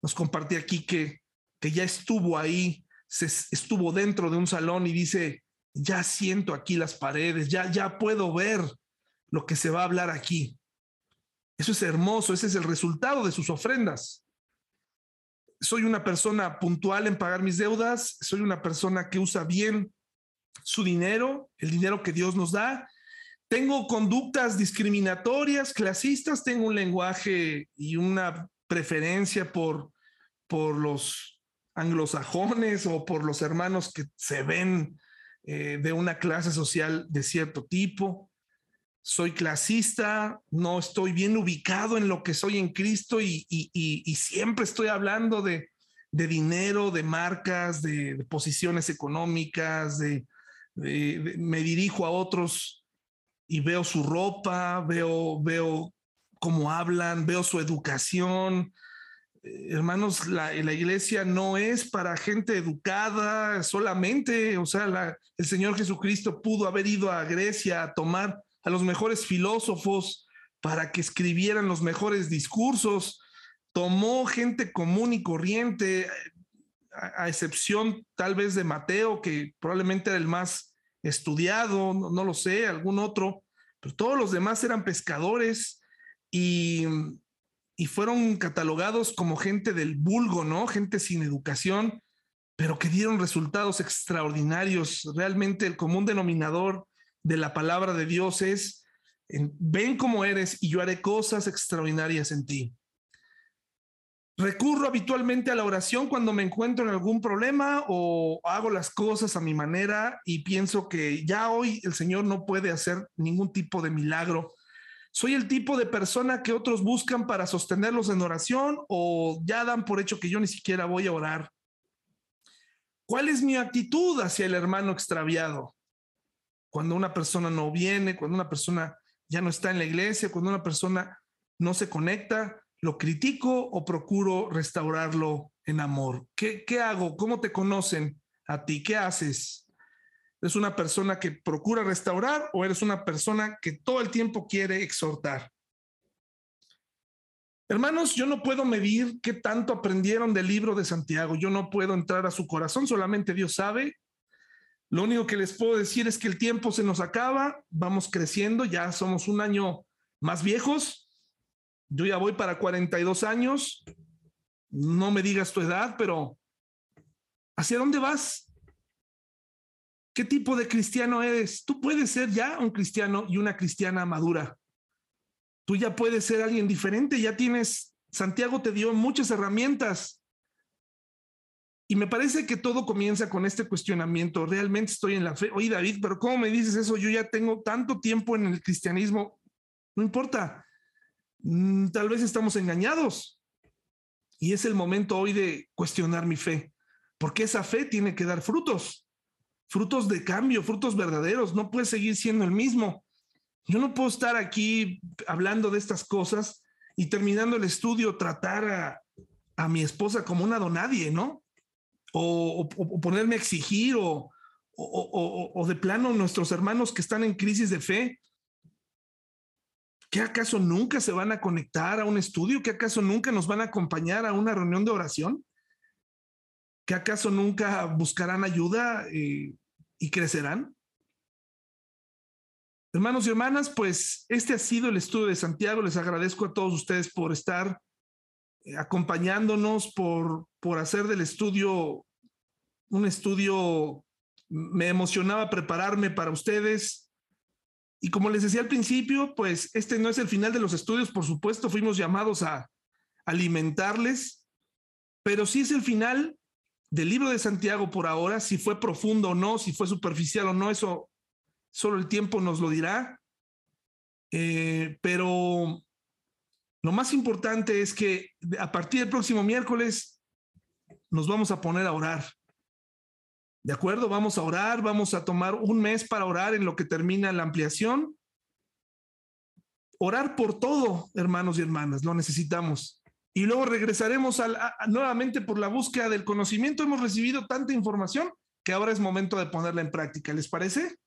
nos compartí aquí que, que ya estuvo ahí, estuvo dentro de un salón y dice, ya siento aquí las paredes, ya, ya puedo ver lo que se va a hablar aquí. Eso es hermoso, ese es el resultado de sus ofrendas. Soy una persona puntual en pagar mis deudas, soy una persona que usa bien su dinero, el dinero que Dios nos da. Tengo conductas discriminatorias, clasistas, tengo un lenguaje y una preferencia por, por los anglosajones o por los hermanos que se ven eh, de una clase social de cierto tipo. Soy clasista, no estoy bien ubicado en lo que soy en Cristo y, siempre estoy hablando de, dinero, de marcas, de posiciones económicas, de, me dirijo a otros y veo su ropa, veo, veo cómo hablan, veo su educación. Eh, hermanos, la, la, iglesia no es para gente educada solamente, o sea, el Señor Jesucristo pudo haber ido a Grecia a tomar a los mejores filósofos para que escribieran los mejores discursos, tomó gente común y corriente, a, excepción tal vez de Mateo, que probablemente era el más estudiado, no, lo sé, algún otro, pero todos los demás eran pescadores y, y fueron catalogados como gente del vulgo, ¿no? Gente sin educación, pero que dieron resultados extraordinarios. Realmente el común denominador de la palabra de Dios es, ven como eres y yo haré cosas extraordinarias en ti. Recurro habitualmente a la oración cuando me encuentro en algún problema o hago las cosas a mi manera y pienso que ya hoy el Señor no puede hacer ningún tipo de milagro. Soy el tipo de persona que otros buscan para sostenerlos en oración o ya dan por hecho que yo ni siquiera voy a orar. ¿Cuál es mi actitud hacia el hermano extraviado? Cuando una persona no viene, cuando una persona ya no está en la iglesia, cuando una persona no se conecta, ¿Lo critico o procuro restaurarlo en amor? ¿Qué, ¿Qué, hago? ¿Cómo te conocen a ti? ¿Qué haces? ¿Eres una persona que procura restaurar o eres una persona que todo el tiempo quiere exhortar? Hermanos, yo no puedo medir qué tanto aprendieron del libro de Santiago. Yo no puedo entrar a su corazón, solamente Dios sabe. Lo único que les puedo decir es que el tiempo se nos acaba, vamos creciendo, ya somos un año más viejos. Yo ya voy para 42 años. No me digas tu edad, pero ¿hacia dónde vas? ¿Qué tipo de cristiano eres? Tú puedes ser ya un cristiano y una cristiana madura. Tú ya puedes ser alguien diferente, ya tienes, Santiago te dio muchas herramientas. Y me parece que todo comienza con este cuestionamiento. ¿Realmente estoy en la fe? Oye, David, pero ¿cómo me dices eso? Yo ya tengo tanto tiempo en el cristianismo. No importa. Mm, tal vez estamos engañados. Y es el momento hoy de cuestionar mi fe, porque esa fe tiene que dar frutos frutos de cambio, frutos verdaderos. No puede seguir siendo el mismo. Yo no puedo estar aquí hablando de estas cosas y terminando el estudio tratar a, mi esposa como una donadie, ¿no? O, ponerme a exigir o, o, de plano nuestros hermanos que están en crisis de fe. ¿Qué acaso nunca se van a conectar a un estudio? ¿Qué acaso nunca nos van a acompañar a una reunión de oración? ¿Qué acaso nunca buscarán ayuda? Eh, y crecerán. Hermanos y hermanas, pues este ha sido el estudio de Santiago. Les agradezco a todos ustedes por estar acompañándonos, por, por hacer del estudio un estudio. Me emocionaba prepararme para ustedes. Y como les decía al principio, pues este no es el final de los estudios, por supuesto, fuimos llamados a alimentarles, pero sí es el final del libro de Santiago por ahora, si fue profundo o no, si fue superficial o no, eso solo el tiempo nos lo dirá. Eh, pero lo más importante es que a partir del próximo miércoles nos vamos a poner a orar. ¿De acuerdo? Vamos a orar, vamos a tomar un mes para orar en lo que termina la ampliación. Orar por todo, hermanos y hermanas, lo necesitamos y luego regresaremos nuevamente por la búsqueda del conocimiento. Hemos recibido tanta información que ahora es momento de ponerla en práctica. ¿Les parece?